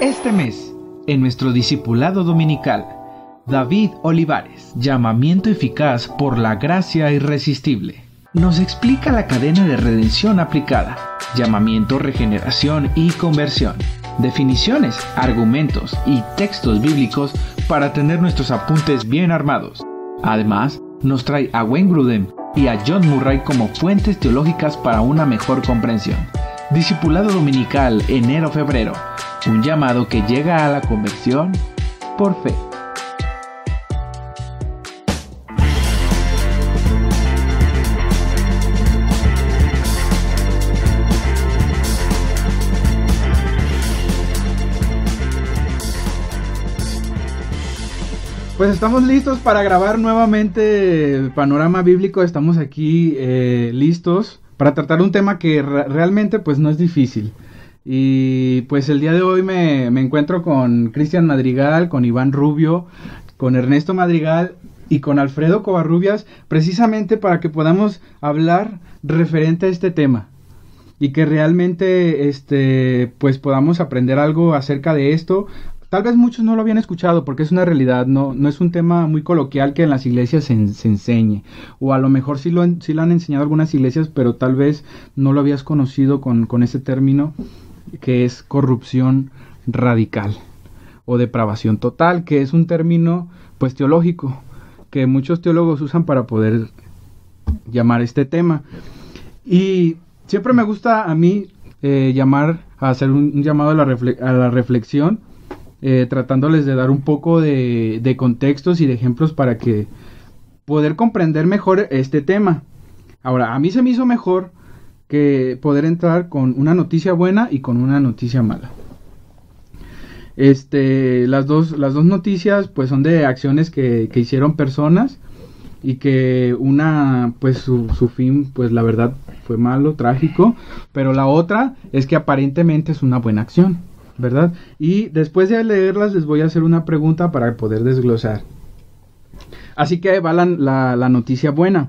Este mes, en nuestro discipulado dominical, David Olivares, llamamiento eficaz por la gracia irresistible, nos explica la cadena de redención aplicada, llamamiento, regeneración y conversión, definiciones, argumentos y textos bíblicos para tener nuestros apuntes bien armados. Además, nos trae a Wayne Grudem y a John Murray como fuentes teológicas para una mejor comprensión. Discipulado Dominical enero-febrero, un llamado que llega a la conversión por fe. Pues estamos listos para grabar nuevamente Panorama Bíblico. Estamos aquí eh, listos para tratar un tema que realmente pues no es difícil. Y pues el día de hoy me, encuentro con Cristian Madrigal, con Iván Rubio, con Ernesto Madrigal y con Alfredo Covarrubias, precisamente para que podamos hablar referente a este tema y que realmente este pues podamos aprender algo acerca de esto Tal vez muchos no lo habían escuchado porque es una realidad, no, no es un tema muy coloquial que en las iglesias se, enseñe. O a lo mejor sí lo, sí lo han enseñado algunas iglesias, pero tal vez no lo habías conocido con, con ese término que es corrupción radical o depravación total, que es un término pues teológico que muchos teólogos usan para poder llamar este tema. Y siempre me gusta a mí eh, llamar, a hacer un, llamado a la, a la reflexión eh, tratándoles de dar un poco de, de contextos y de ejemplos para que poder comprender mejor este tema. Ahora, a mí se me hizo mejor que poder entrar con una noticia buena y con una noticia mala. Este, las dos, las dos noticias pues son de acciones que, que hicieron personas y que una pues su, su, fin pues la verdad fue malo, trágico, pero la otra es que aparentemente es una buena acción. ¿verdad? Y después de leerlas les voy a hacer una pregunta para poder desglosar. Así que va la, la, noticia buena.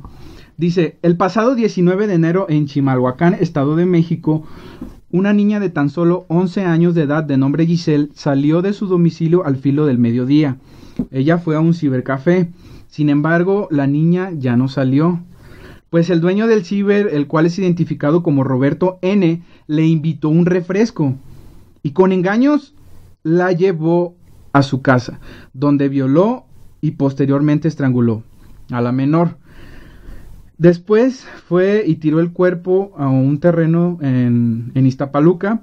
Dice, el pasado 19 de enero en Chimalhuacán, Estado de México, una niña de tan solo 11 años de edad de nombre Giselle salió de su domicilio al filo del mediodía. Ella fue a un cibercafé. Sin embargo, la niña ya no salió. Pues el dueño del ciber, el cual es identificado como Roberto N., le invitó un refresco y con engaños la llevó a su casa, donde violó y posteriormente estranguló a la menor. Después fue y tiró el cuerpo a un terreno en, en Iztapaluca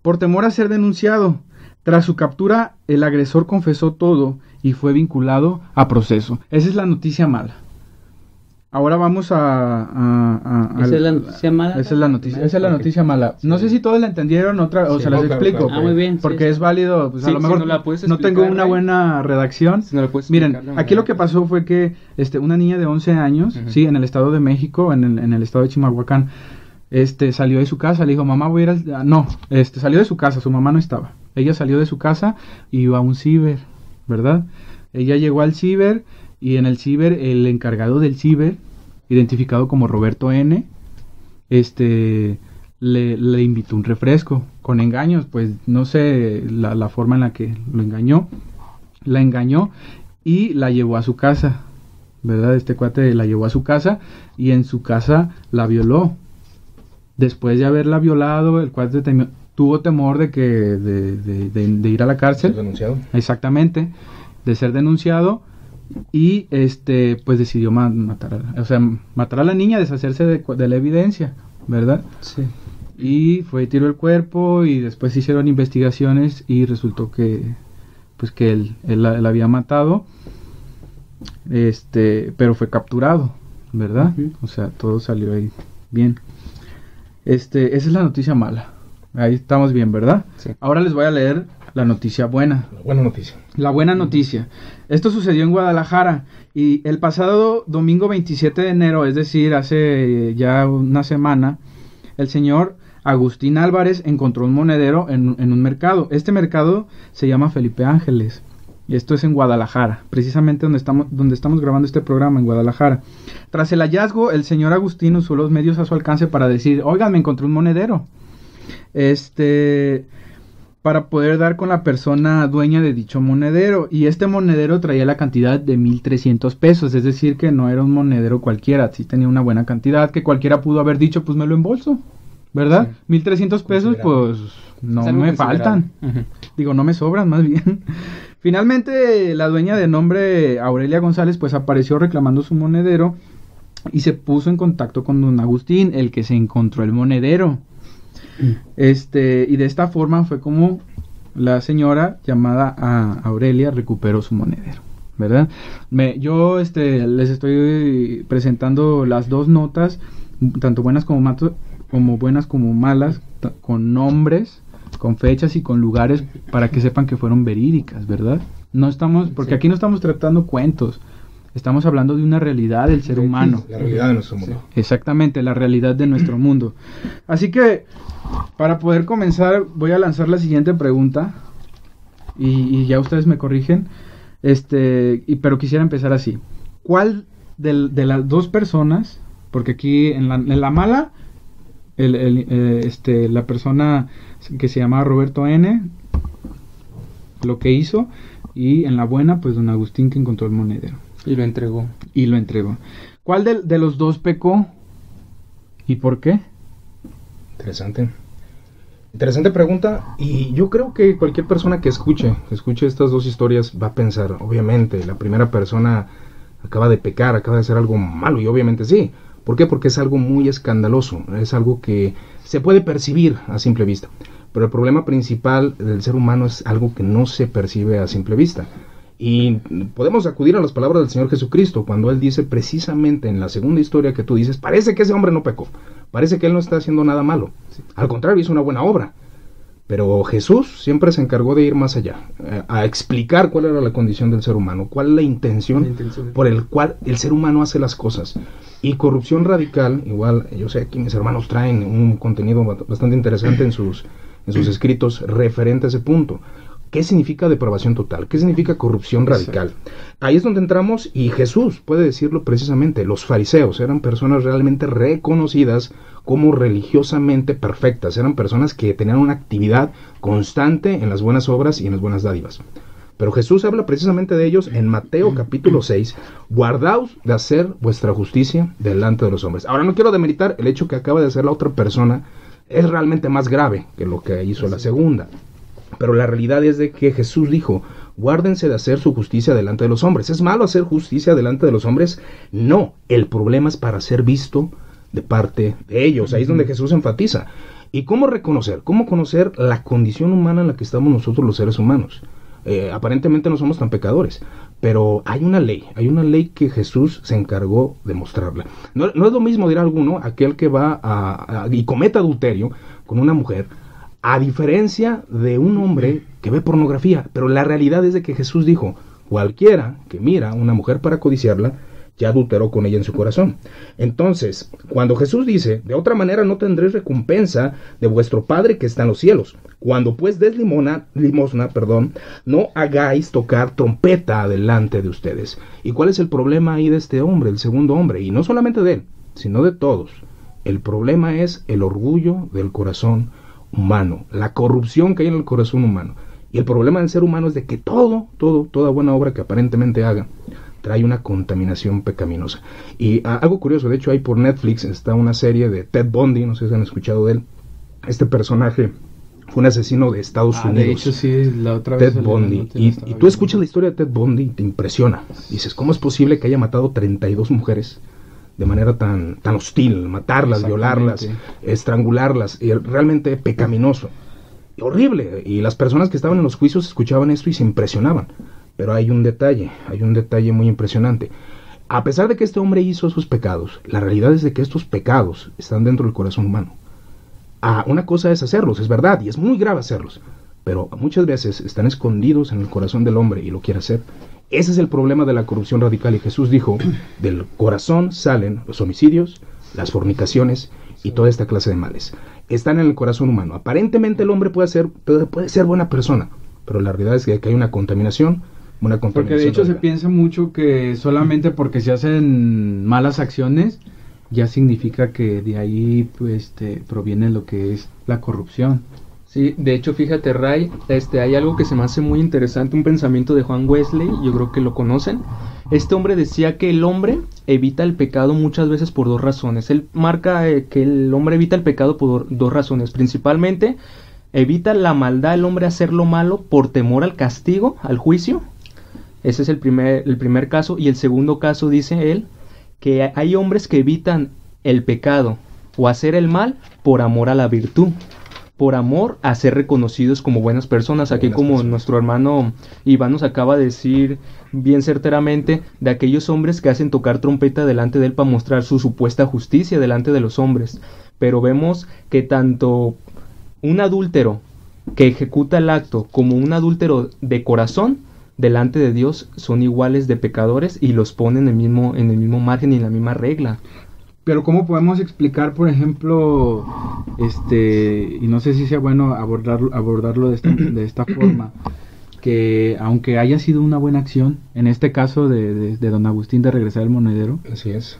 por temor a ser denunciado. Tras su captura, el agresor confesó todo y fue vinculado a proceso. Esa es la noticia mala. Ahora vamos a... ¿Esa es la noticia mala? Esa es la noticia, esa es la noticia mala. No sé si todos la entendieron otra, o se las explico. Ah, muy bien. Porque es válido, pues a lo mejor no, tengo una buena redacción. Miren, aquí lo que pasó fue que este, una niña de 11 años, sí, en el Estado de México, en el, en el Estado de Chimalhuacán, este, salió de su casa, le dijo, mamá, voy a ir al... Ah, no, este, salió de su casa, su mamá no estaba. Ella salió de su casa y iba a un ciber, ¿verdad? Ella llegó al ciber y en el ciber, el encargado del ciber, identificado como Roberto N., este, le, invitó un refresco con engaños, pues no sé la, la, forma en la que lo engañó, la engañó y la llevó a su casa, ¿verdad? Este cuate la llevó a su casa y en su casa la violó. Después de haberla violado, el cuate tuvo temor de que de, de ir a la cárcel. Denunciado. Exactamente, de ser denunciado y este pues decidió matar a, o sea matar a la niña deshacerse de, la evidencia verdad sí. Y fue tiró el cuerpo y después hicieron investigaciones y resultó que pues que él, él, la, había matado este pero fue capturado verdad o sea todo salió ahí bien. Este esa es la noticia mala. Ahí estamos bien verdad sí. ahora les voy a leer la noticia buena. La buena noticia. La buena noticia. Esto sucedió en Guadalajara y el pasado domingo 27 de enero, es decir, hace ya una semana, el señor Agustín Álvarez encontró un monedero en, en un mercado. Este mercado se llama Felipe Ángeles. Y esto es en Guadalajara, precisamente donde estamos, donde estamos grabando este programa, en Guadalajara. Tras el hallazgo, el señor Agustín usó los medios a su alcance para decir, oigan, me encontré un monedero. Este, para poder dar con la persona dueña de dicho monedero. Y este monedero traía la cantidad de 1300 pesos, es decir, que no era un monedero cualquiera, sí tenía una buena cantidad, que cualquiera pudo haber dicho, pues me lo embolso, ¿verdad? 1300 pesos, pues no me faltan. Digo, no me sobran, más bien. Finalmente, la dueña de nombre Aurelia González, pues apareció reclamando su monedero y se puso en contacto con don Agustín, el que se encontró el monedero. Este, y de esta forma fue como la señora llamada a Aurelia recuperó su monedero, ¿verdad? Me, yo este, les estoy presentando las dos notas, tanto buenas como, mato, como buenas como malas, con nombres, con fechas y con lugares para que sepan que fueron verídicas, ¿verdad? No estamos, porque aquí no estamos tratando cuentos, Estamos hablando de una realidad del ser humano. La realidad de nuestro mundo. Exactamente, la realidad de nuestro mundo. Así que, para poder comenzar, voy a lanzar la siguiente pregunta. Y, ya ustedes me corrigen. Este, y, pero quisiera empezar así. ¿Cuál de, las dos personas, porque aquí en la, en la mala, el, eh, este, la persona que se llamaba Roberto N., lo que hizo, y en la buena, pues don Agustín que encontró el monedero. Y lo entregó. Y lo entregó. ¿Cuál de, de los dos pecó? ¿Y por qué? Interesante. Interesante pregunta y yo creo que cualquier persona que escuche, que escuche estas dos historias va a pensar, obviamente, la primera persona acaba de pecar, acaba de hacer algo malo y obviamente sí. ¿Por qué? Porque es algo muy escandaloso, es algo que se puede percibir a simple vista. Pero el problema principal del ser humano es algo que no se percibe a simple vista. Y podemos acudir a las palabras del Señor Jesucristo cuando Él dice precisamente en la segunda historia que tú dices, parece que ese hombre no pecó, parece que Él no está haciendo nada malo, al contrario, hizo una buena obra. Pero Jesús siempre se encargó de ir más allá, eh, a explicar cuál era la condición del ser humano, cuál es la intención, por el cual el ser humano hace las cosas. Y corrupción radical, igual, yo sé que mis hermanos traen un contenido bastante interesante en sus, en sus escritos referente a ese punto. ¿Qué significa depravación total? ¿Qué significa corrupción radical? Ahí es donde entramos y Jesús puede decirlo precisamente. Los fariseos eran personas realmente reconocidas como religiosamente perfectas. Eran personas que tenían una actividad constante en las buenas obras y en las buenas dádivas. Pero Jesús habla precisamente de ellos en Mateo capítulo 6. Guardaos de hacer vuestra justicia delante de los hombres. Ahora no quiero demeritar el hecho que acaba de hacer la otra persona. Es realmente más grave que lo que hizo la segunda. Pero la realidad es de que Jesús dijo, guárdense de hacer su justicia delante de los hombres. ¿Es malo hacer justicia delante de los hombres? No, el problema es para ser visto de parte de ellos. Ahí es donde Jesús enfatiza. ¿Y cómo reconocer? ¿Cómo conocer la condición humana en la que estamos nosotros los seres humanos? Eh, aparentemente no somos tan pecadores, pero hay una ley, hay una ley que Jesús se encargó de mostrarla. No, es lo mismo, dirá alguno, aquel que va a, y cometa adulterio con una mujer, a diferencia de un hombre que ve pornografía, pero la realidad es de que Jesús dijo, cualquiera que mira a una mujer para codiciarla, ya adulteró con ella en su corazón. Entonces, cuando Jesús dice, de otra manera no tendréis recompensa de vuestro Padre que está en los cielos. Cuando pues des limona, limosna, perdón, no hagáis tocar trompeta delante de ustedes. ¿Y cuál es el problema ahí de este hombre, el segundo hombre? Y no solamente de él, sino de todos. El problema es el orgullo del corazón humano, la corrupción que hay en el corazón humano. Y el problema del ser humano es de que todo, todo, toda buena obra que aparentemente haga, trae una contaminación pecaminosa. Y ah, algo curioso, de hecho hay por Netflix está una serie de Ted Bundy, no sé si han escuchado de él. Este personaje fue un asesino de Estados ah, Unidos. De hecho, sí, la otra vez. Ted Bundy. Y, tú escuchas la historia de Ted Bundy y te impresiona. Dices, ¿cómo es posible que haya matado 32 mujeres? De manera tan, tan hostil, matarlas, violarlas, estrangularlas, y realmente pecaminoso. Y horrible. Y las personas que estaban en los juicios escuchaban esto y se impresionaban. Pero hay un detalle, hay un detalle muy impresionante. A pesar de que este hombre hizo sus pecados, la realidad es de que estos pecados están dentro del corazón humano. Ah, una cosa es hacerlos, es verdad, y es muy grave hacerlos, pero muchas veces están escondidos en el corazón del hombre y lo quiere hacer. Ese es el problema de la corrupción radical y Jesús dijo, del corazón salen los homicidios, las fornicaciones y toda esta clase de males. Están en el corazón humano. Aparentemente el hombre puede ser, puede ser buena persona, pero la realidad es que hay una contaminación, una contaminación. Porque de hecho se piensa mucho que solamente porque se hacen malas acciones ya significa que de ahí pues, este, proviene lo que es la corrupción. Sí, de hecho, fíjate, Ray, este, hay algo que se me hace muy interesante, un pensamiento de Juan Wesley, yo creo que lo conocen. Este hombre decía que el hombre evita el pecado muchas veces por dos razones. Él marca eh, que el hombre evita el pecado por dos razones. Principalmente, evita la maldad el hombre hacer lo malo por temor al castigo, al juicio. Ese es el primer, el primer caso. Y el segundo caso, dice él, que hay hombres que evitan el pecado o hacer el mal por amor a la virtud por amor a ser reconocidos como buenas personas. Aquí como nuestro hermano Iván nos acaba de decir bien certeramente de aquellos hombres que hacen tocar trompeta delante de él para mostrar su supuesta justicia delante de los hombres. Pero vemos que tanto un adúltero que ejecuta el acto como un adúltero de corazón delante de Dios son iguales de pecadores y los ponen en el mismo, en el mismo margen y en la misma regla. Pero ¿cómo podemos explicar, por ejemplo, este, y no sé si sea bueno abordarlo, abordarlo de esta, de esta forma, que aunque haya sido una buena acción, en este caso de, de, don Agustín de regresar el monedero, así es,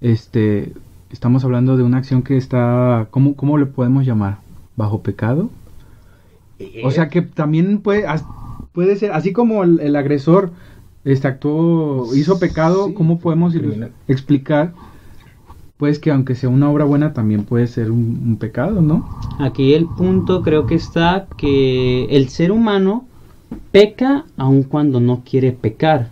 este, estamos hablando de una acción que está, ¿cómo, cómo le podemos llamar? ¿Bajo pecado? O sea que también puede, puede ser, así como el, agresor este, actuó, hizo pecado, ¿cómo podemos explicar? Pues que aunque sea una obra buena también puede ser un, pecado, ¿no? Aquí el punto creo que está que el ser humano peca aun cuando no quiere pecar.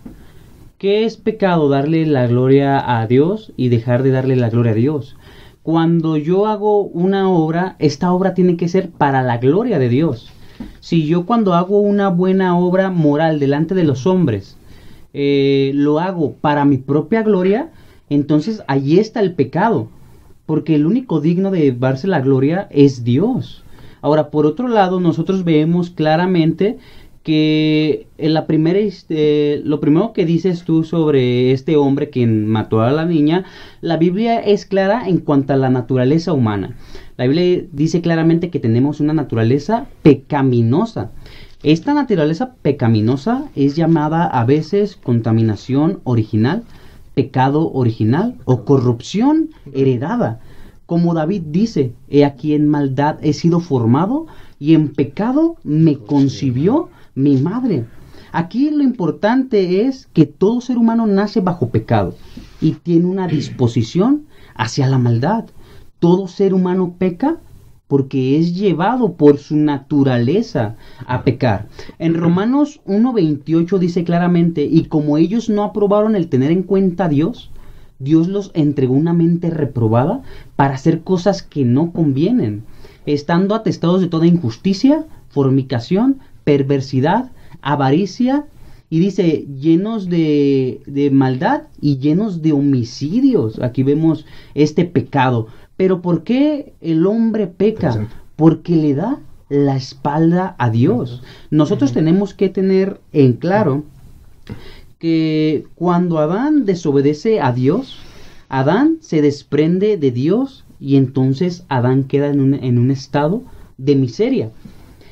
¿Qué es pecado? Darle la gloria a Dios y dejar de darle la gloria a Dios. Cuando yo hago una obra, esta obra tiene que ser para la gloria de Dios. Si yo cuando hago una buena obra moral delante de los hombres, eh, lo hago para mi propia gloria, entonces allí está el pecado, porque el único digno de darse la gloria es Dios. Ahora, por otro lado, nosotros vemos claramente que en la primera, este, lo primero que dices tú sobre este hombre quien mató a la niña, la Biblia es clara en cuanto a la naturaleza humana. La Biblia dice claramente que tenemos una naturaleza pecaminosa. Esta naturaleza pecaminosa es llamada a veces contaminación original, pecado original o corrupción heredada. Como David dice, he aquí en maldad he sido formado y en pecado me concibió mi madre. Aquí lo importante es que todo ser humano nace bajo pecado y tiene una disposición hacia la maldad. Todo ser humano peca porque es llevado por su naturaleza a pecar. En Romanos 1.28 dice claramente, y como ellos no aprobaron el tener en cuenta a Dios, Dios los entregó una mente reprobada para hacer cosas que no convienen, estando atestados de toda injusticia, fornicación, perversidad, avaricia, y dice llenos de, de maldad y llenos de homicidios. Aquí vemos este pecado. Pero ¿por qué el hombre peca? Porque le da la espalda a Dios. Nosotros tenemos que tener en claro que cuando Adán desobedece a Dios, Adán se desprende de Dios y entonces Adán queda en un, en un estado de miseria.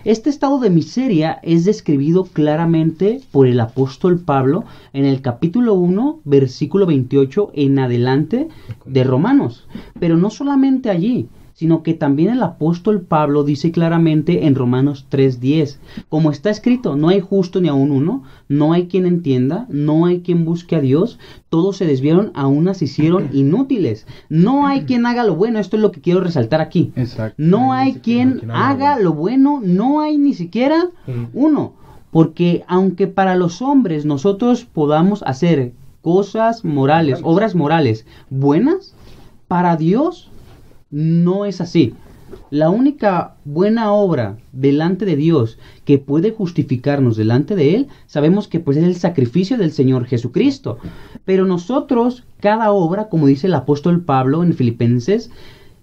Este estado de miseria es describido claramente por el apóstol Pablo en el capítulo 1, versículo 28 en adelante de Romanos. Pero no solamente allí, sino que también el apóstol Pablo dice claramente en Romanos 3:10, como está escrito, no hay justo ni aun uno, no hay quien entienda, no hay quien busque a Dios, todos se desviaron, a unas se hicieron inútiles. No hay quien haga lo bueno, esto es lo que quiero resaltar aquí. No hay quien haga lo bueno, no hay ni siquiera uno. Porque aunque para los hombres nosotros podamos hacer cosas morales, obras morales buenas, para Dios no es así. La única buena obra delante de Dios que puede justificarnos delante de Él, sabemos que pues es el sacrificio del Señor Jesucristo. Pero nosotros, cada obra, como dice el apóstol Pablo en Filipenses,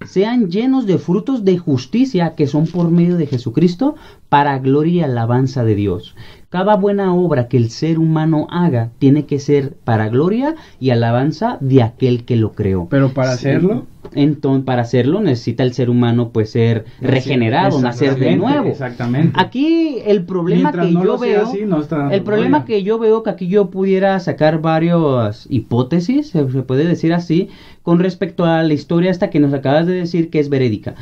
sean llenos de frutos de justicia que son por medio de Jesucristo para gloria y alabanza de Dios. Cada buena obra que el ser humano haga tiene que ser para gloria y alabanza de aquel que lo creó. Pero para hacerlo, entonces para hacerlo necesita el ser humano pues ser regenerado, nacer de nuevo. Exactamente. Aquí el problema que yo veo, el problema que yo veo que aquí yo pudiera sacar varias hipótesis, se puede decir así, con respecto a la historia esta que nos acabas de decir que es verídica.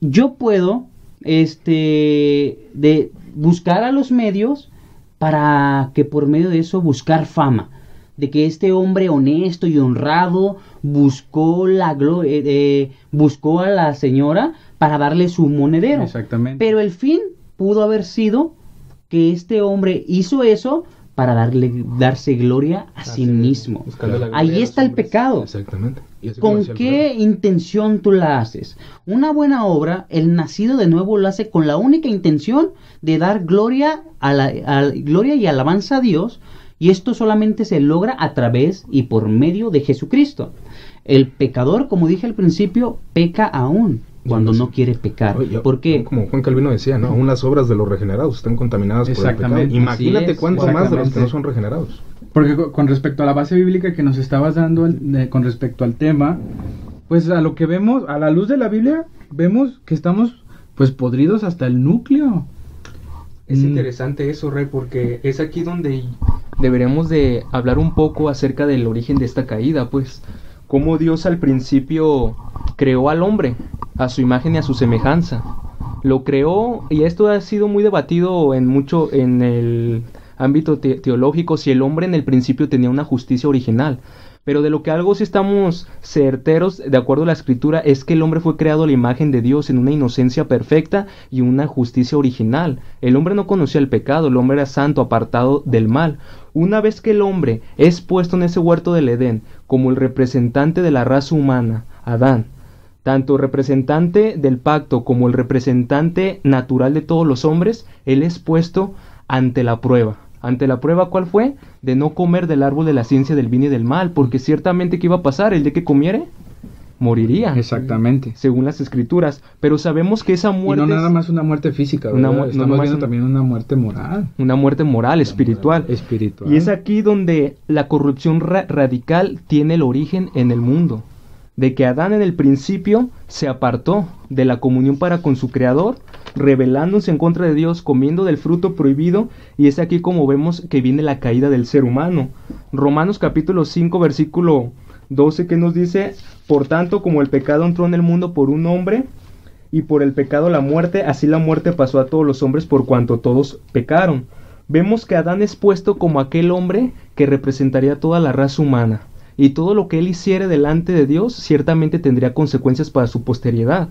Yo puedo este, de buscar a los medios para que por medio de eso buscar fama, de que este hombre honesto y honrado buscó la gloria, eh, buscó a la señora para darle su monedero. Exactamente. Pero el fin pudo haber sido que este hombre hizo eso para darle darse gloria a sí mismo. Ahí está el hombres. pecado. Exactamente. ¿Con qué intención tú la haces? Una buena obra, el nacido de nuevo lo hace con la única intención de dar gloria, a la, a- gloria y alabanza a Dios, y esto solamente se logra a través y por medio de Jesucristo. El pecador, como dije al principio, peca aún cuando no quiere pecar. Oye, ¿Por qué? Como Juan Calvino decía, ¿no? Aún las obras de los regenerados están contaminadas por el pecado. Imagínate es, cuánto más de los que no son regenerados. Porque co- con respecto a la base bíblica que nos estabas dando el- de- con respecto al tema, pues a lo que vemos, a la luz de la Biblia, vemos que estamos pues podridos hasta el núcleo. Es Mm. interesante eso, Rey, porque es aquí donde deberemos de hablar un poco acerca del origen de esta caída, pues. Cómo Dios al principio creó al hombre, a su imagen y a su semejanza. Lo creó, y esto ha sido muy debatido en mucho en el ámbito te- teológico, si el hombre en el principio tenía una justicia original. Pero de lo que algo sí estamos certeros, de acuerdo a la escritura, es que el hombre fue creado a la imagen de Dios en una inocencia perfecta y una justicia original. El hombre no conocía el pecado, el hombre era santo, apartado del mal. Una vez que el hombre es puesto en ese huerto del Edén como el representante de la raza humana, Adán, tanto representante del pacto como el representante natural de todos los hombres, él es puesto ante la prueba. Ante la prueba, ¿cuál fue? De no comer del árbol de la ciencia del bien y del mal, porque ciertamente ¿qué iba a pasar? El día que comiere, moriría. Exactamente. Según las escrituras. Pero sabemos que esa Y muerte no nada más una muerte física, Una no Estamos viendo también una muerte moral, una muerte moral, espiritual. espiritual. Y es aquí donde la corrupción ra- radical tiene el origen en el mundo. De que Adán en el principio se apartó de la comunión para con su Creador, rebelándose en contra de Dios, comiendo del fruto prohibido, y es aquí como vemos que viene la caída del ser humano. Romanos capítulo 5 versículo 12 que nos dice, por tanto como el pecado entró en el mundo por un hombre, y por el pecado la muerte, así la muerte pasó a todos los hombres por cuanto todos pecaron. Vemos que Adán es puesto como aquel hombre que representaría toda la raza humana, y todo lo que él hiciere delante de Dios ciertamente tendría consecuencias para su posteridad.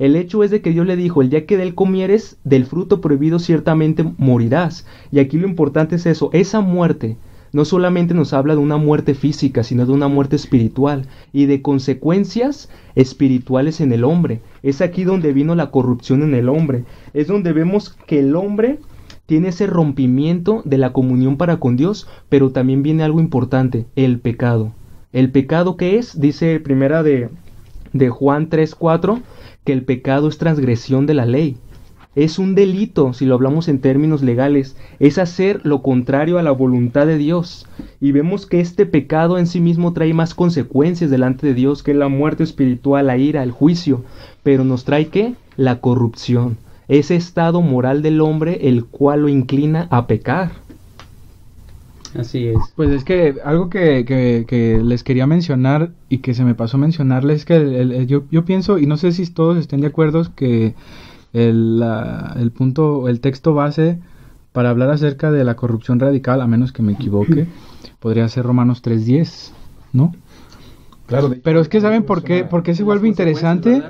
El hecho es de que Dios le dijo, el día que de él comieres del fruto prohibido ciertamente morirás. Y aquí lo importante es eso, esa muerte no solamente nos habla de una muerte física, sino de una muerte espiritual y de consecuencias espirituales en el hombre. Es aquí donde vino la corrupción en el hombre. Es donde vemos que el hombre tiene ese rompimiento de la comunión para con Dios, pero también viene algo importante, el pecado. El pecado que es, dice primera de, de Juan 3:4, que el pecado es transgresión de la ley. Es un delito, si lo hablamos en términos legales, es hacer lo contrario a la voluntad de Dios. Y vemos que este pecado en sí mismo trae más consecuencias delante de Dios que la muerte espiritual, la ira, el juicio. Pero nos trae qué? La corrupción. Ese estado moral del hombre el cual lo inclina a pecar. Así es. Pues es que algo que, que- que les quería mencionar y que se me pasó mencionarles es que el- yo, yo pienso, y no sé si todos estén de acuerdo, que el, la- el punto, el texto base para hablar acerca de la corrupción radical, a menos que me equivoque, podría ser Romanos 3.10, ¿no? Claro, Pero es que ¿saben por qué? ¿Por qué se vuelve interesante?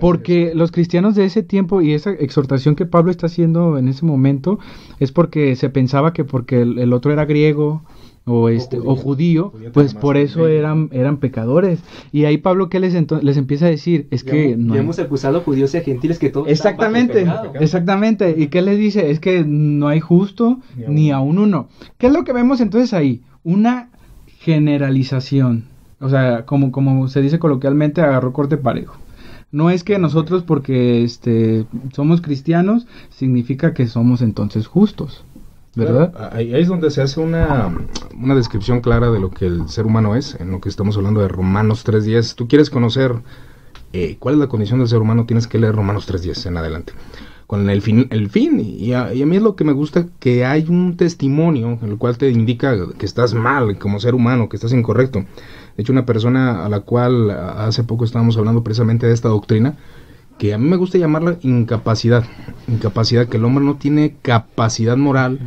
Porque los cristianos de ese tiempo y esa exhortación que Pablo está haciendo en ese momento es porque se pensaba que porque el, el otro era griego o este o judío, judío pues por eso eran eran pecadores. Y ahí Pablo que les ento- les empieza a decir es que no hay- acusado a judíos y a gentiles que todos Exactamente, exactamente. ¿Y qué les dice? Es que no hay justo Ni a ni uno. a un uno. ¿Qué es lo que vemos entonces ahí? Una generalización. O sea, como, como se dice coloquialmente, agarró corte parejo. No es que nosotros porque este somos cristianos significa que somos entonces justos, ¿verdad? Claro, ahí, ahí es donde se hace una, una descripción clara de lo que el ser humano es, en lo que estamos hablando de Romanos 3.10. Tú quieres conocer eh, cuál es la condición del ser humano, tienes que leer Romanos 3.10 en adelante. Con el fin, el fin y, a, y a mí es lo que me gusta, que hay un testimonio en el cual te indica que estás mal como ser humano, que estás incorrecto. De hecho, una persona a la cual hace poco estábamos hablando precisamente de esta doctrina, que a mí me gusta llamarla incapacidad. Incapacidad, que el hombre no tiene capacidad moral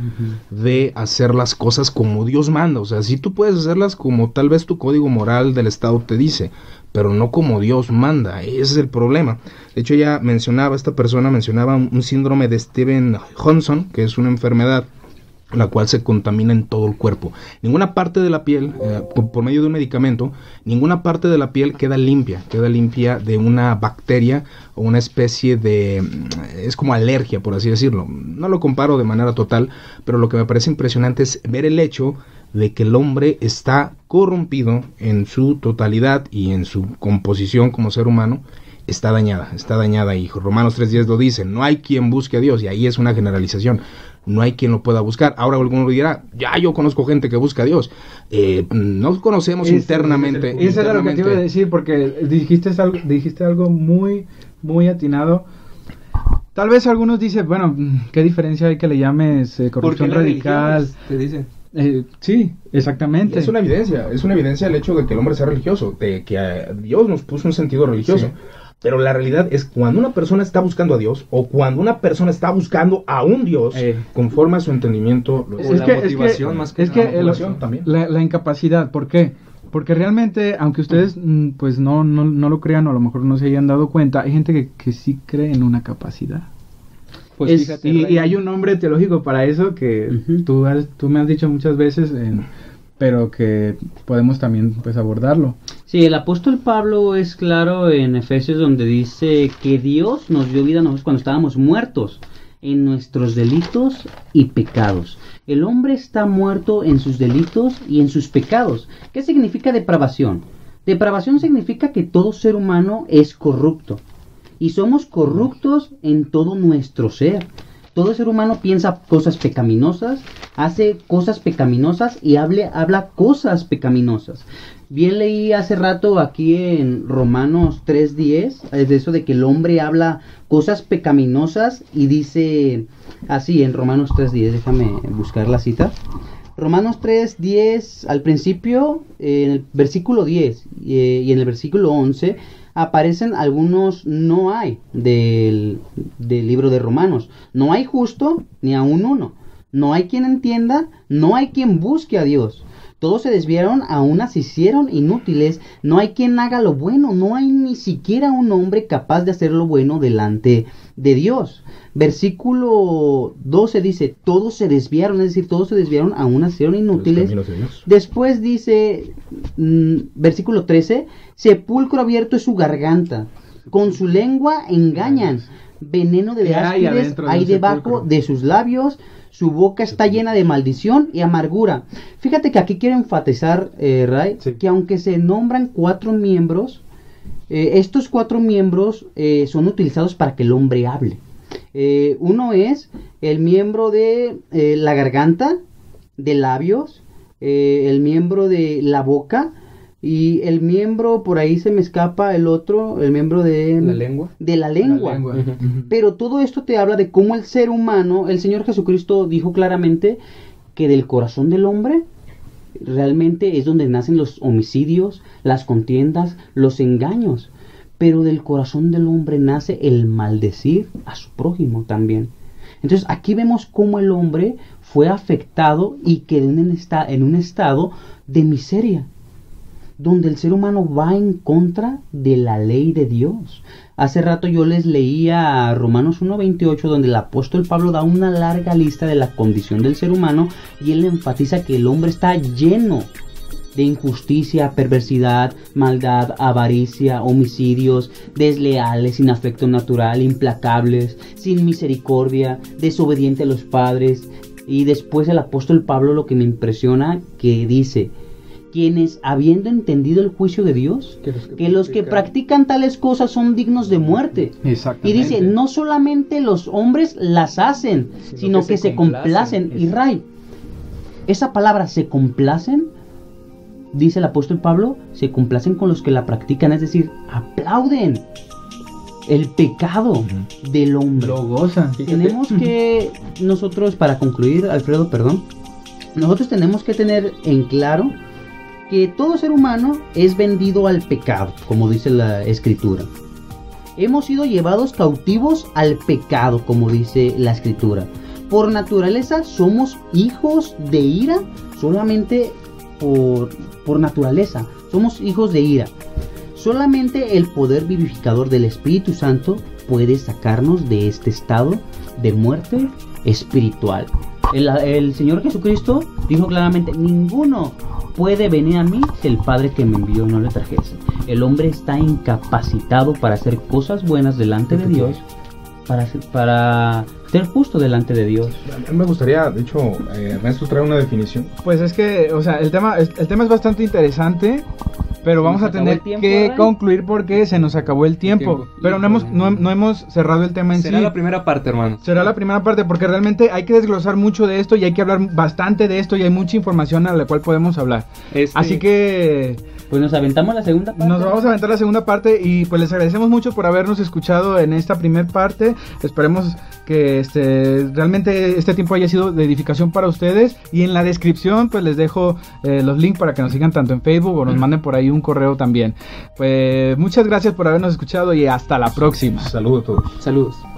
de hacer las cosas como Dios manda. O sea, si tú puedes hacerlas como tal vez tu código moral del Estado te dice, pero no como Dios manda. Ese es el problema. De hecho, ya mencionaba, esta persona mencionaba un, síndrome de Steven Johnson, que es una enfermedad la cual se contamina en todo el cuerpo. Ninguna parte de la piel, eh, por, por medio de un medicamento, ninguna parte de la piel queda limpia, queda limpia de una bacteria o una especie de... mm, es como alergia, por así decirlo. No lo comparo de manera total, pero lo que me parece impresionante es ver el hecho de que el hombre está corrompido en su totalidad y en su composición como ser humano está dañada, está dañada y Romanos 3.10 lo dice, no hay quien busque a Dios y ahí es una generalización, no hay quien lo pueda buscar. Ahora alguno dirá, ya yo conozco gente que busca a Dios, Eh, no conocemos internamente. Eso era lo que te iba a decir, porque dijiste algo, dijiste algo muy, muy atinado. Tal vez algunos dicen, bueno, ¿qué diferencia hay que le llames eh, corrupción radical? Te dicen. Eh, sí, exactamente. Es una evidencia, es una evidencia el hecho de que el hombre sea religioso, de que eh, Dios nos puso un sentido religioso. Sí. Pero la realidad es cuando una persona está buscando a Dios o cuando una persona está buscando a un Dios Eh. conforme a su entendimiento. lo- O la motivación más que es que la motivación también. La, la incapacidad, ¿por qué? Porque realmente, aunque ustedes mm, pues no, no, no lo crean o a lo mejor no se hayan dado cuenta, hay gente que, que sí cree en una capacidad. Pues Es- fíjate, y, hay un nombre teológico para eso que Ujú. tú, has- tú me has dicho muchas veces, pero que podemos también pues abordarlo. Sí, el apóstol Pablo es claro en Efesios donde dice que Dios nos dio vida a nosotros cuando estábamos muertos en nuestros delitos y pecados. El hombre está muerto en sus delitos y en sus pecados. ¿Qué significa depravación? Depravación significa que todo ser humano es corrupto y somos corruptos en todo nuestro ser. Todo ser humano piensa cosas pecaminosas, hace cosas pecaminosas y habla cosas pecaminosas. Bien leí hace rato aquí en Romanos 3.10, es de eso de que el hombre habla cosas pecaminosas y dice así en Romanos 3.10, déjame buscar la cita. Romanos 3.10, al principio, en el versículo 10 eh, y en el versículo 11, aparecen algunos no hay del, del libro de Romanos. No hay justo ni aún uno. No hay quien entienda, no hay quien busque a Dios. Todos se desviaron, aún se hicieron inútiles. No hay quien haga lo bueno, no hay ni siquiera un hombre capaz de hacer lo bueno delante de Dios. Versículo 12 dice, todos se desviaron, es decir, todos se desviaron, aún se hicieron inútiles. Después dice, mm, versículo 13, sepulcro abierto es su garganta, con su lengua engañan, veneno de ¿Qué hay áspides hay debajo de sus labios, su boca está llena de maldición y amargura. Fíjate que aquí quiero enfatizar, eh, Ray, Sí. que aunque se nombran cuatro miembros, eh, estos cuatro miembros eh, son utilizados para que el hombre hable. Eh, uno es el miembro de la garganta, de labios, el miembro de la boca y el miembro, por ahí se me escapa el otro, el miembro de La lengua. De la lengua. La. Pero todo esto te habla de cómo el ser humano, el Señor Jesucristo dijo claramente que del corazón del hombre realmente es donde nacen los homicidios, las contiendas, los engaños. Pero del corazón del hombre nace el maldecir a su prójimo también. Entonces aquí vemos cómo el hombre fue afectado y quedó en un estado de miseria donde el ser humano va en contra de la ley de Dios. Hace rato yo les leía Romanos 1.28 donde el apóstol Pablo da una larga lista de la condición del ser humano y él enfatiza que el hombre está lleno de injusticia, perversidad, maldad, avaricia, homicidios, desleales, sin afecto natural, implacables, sin misericordia, desobediente a los padres. Y después el apóstol Pablo lo que me impresiona que dice, quienes habiendo entendido el juicio de Dios, Que los que que los que practican- tales cosas son dignos de muerte. Y dice, no solamente los hombres las hacen, Sino sino, que que, se se complacen. complacen. Y Ray, esa palabra se complacen, dice el apóstol Pablo, se complacen con los que la practican, es decir, aplauden el pecado del hombre. Lo gozan. Tenemos que, nosotros, para concluir, Alfredo, perdón, nosotros tenemos que tener en claro que todo ser humano es vendido al pecado, como dice la escritura. hemos sido llevados cautivos al pecado, como dice la escritura. Por naturaleza somos hijos de ira, solamente por, por naturaleza, somos hijos de ira. Solamente el poder vivificador del Espíritu Santo puede sacarnos de este estado de muerte espiritual. El, el Señor Jesucristo dijo claramente, ninguno puede venir a mí si el Padre que me envió no le trajese. El hombre está incapacitado para hacer cosas buenas delante de Dios, para, ser- para ser justo delante de Dios. A mí me gustaría, de hecho, eh, Ernesto trae una definición. Pues es que, o sea, el tema, el tema es bastante interesante, pero vamos a tener tiempo, que concluir porque se nos acabó el tiempo. tiempo. Pero no hemos, no, no hemos cerrado el tema en Será sí. la primera parte, hermano. Será la primera parte porque realmente hay que desglosar mucho de esto y hay que hablar bastante de esto y hay mucha información a la cual podemos hablar. Este- Así que Pues nos aventamos la segunda parte. nos vamos a aventar la segunda parte y pues les agradecemos mucho por habernos escuchado en esta primera parte. Esperemos que este realmente este tiempo haya sido de edificación para ustedes y en la descripción pues les dejo eh, los links para que nos sigan tanto en Facebook o nos manden por ahí un correo también. Pues muchas gracias por habernos escuchado y hasta la próxima. Saludos a todos. Saludos.